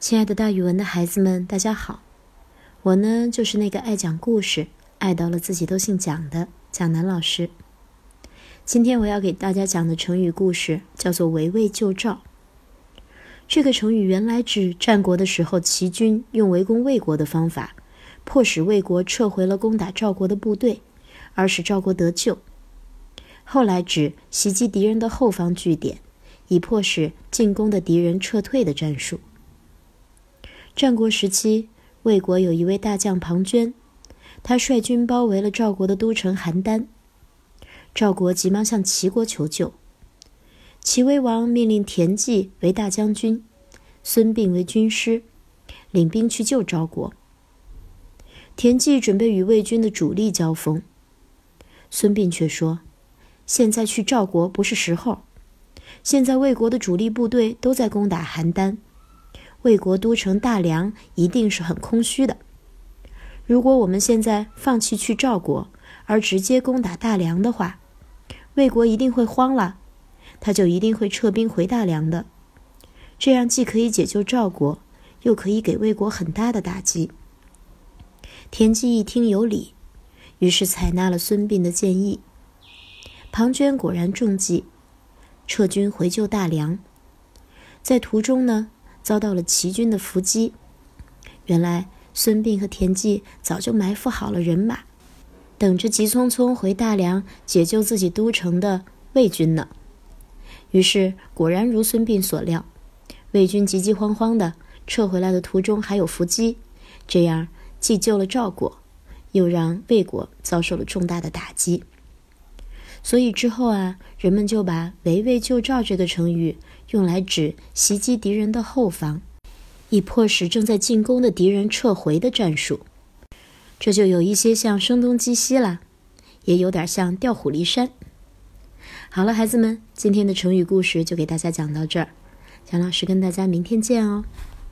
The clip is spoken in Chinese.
亲爱的，大语文的孩子们，大家好！我呢，就是那个爱讲故事、爱到了自己都姓蒋的蒋楠老师。今天我要给大家讲的成语故事叫做“围魏救赵”。这个成语原来指战国的时候，齐军用围攻魏国的方法，迫使魏国撤回了攻打赵国的部队，而使赵国得救。后来指袭击敌人的后方据点，以迫使进攻的敌人撤退的战术。战国时期，魏国有一位大将庞涓，他率军包围了赵国的都城邯郸。赵国急忙向齐国求救，齐威王命令田忌为大将军，孙膑为军师，领兵去救赵国。田忌准备与魏军的主力交锋，孙膑却说：“现在去赵国不是时候，现在魏国的主力部队都在攻打邯郸。”魏国都城大梁一定是很空虚的。如果我们现在放弃去赵国，而直接攻打大梁的话，魏国一定会慌了，他就一定会撤兵回大梁的。这样既可以解救赵国，又可以给魏国很大的打击。田忌一听有理，于是采纳了孙膑的建议。庞涓果然中计，撤军回救大梁。在途中呢。遭到了齐军的伏击。原来孙膑和田忌早就埋伏好了人马，等着急匆匆回大梁解救自己都城的魏军呢。于是果然如孙膑所料，魏军急急慌慌的撤回来的途中还有伏击，这样既救了赵国，又让魏国遭受了重大的打击。所以之后啊，人们就把“围魏救赵”这个成语。用来指袭击敌人的后方，以迫使正在进攻的敌人撤回的战术。这就有一些像声东击西了，也有点像调虎离山。好了，孩子们，今天的成语故事就给大家讲到这儿，蒋老师跟大家明天见哦。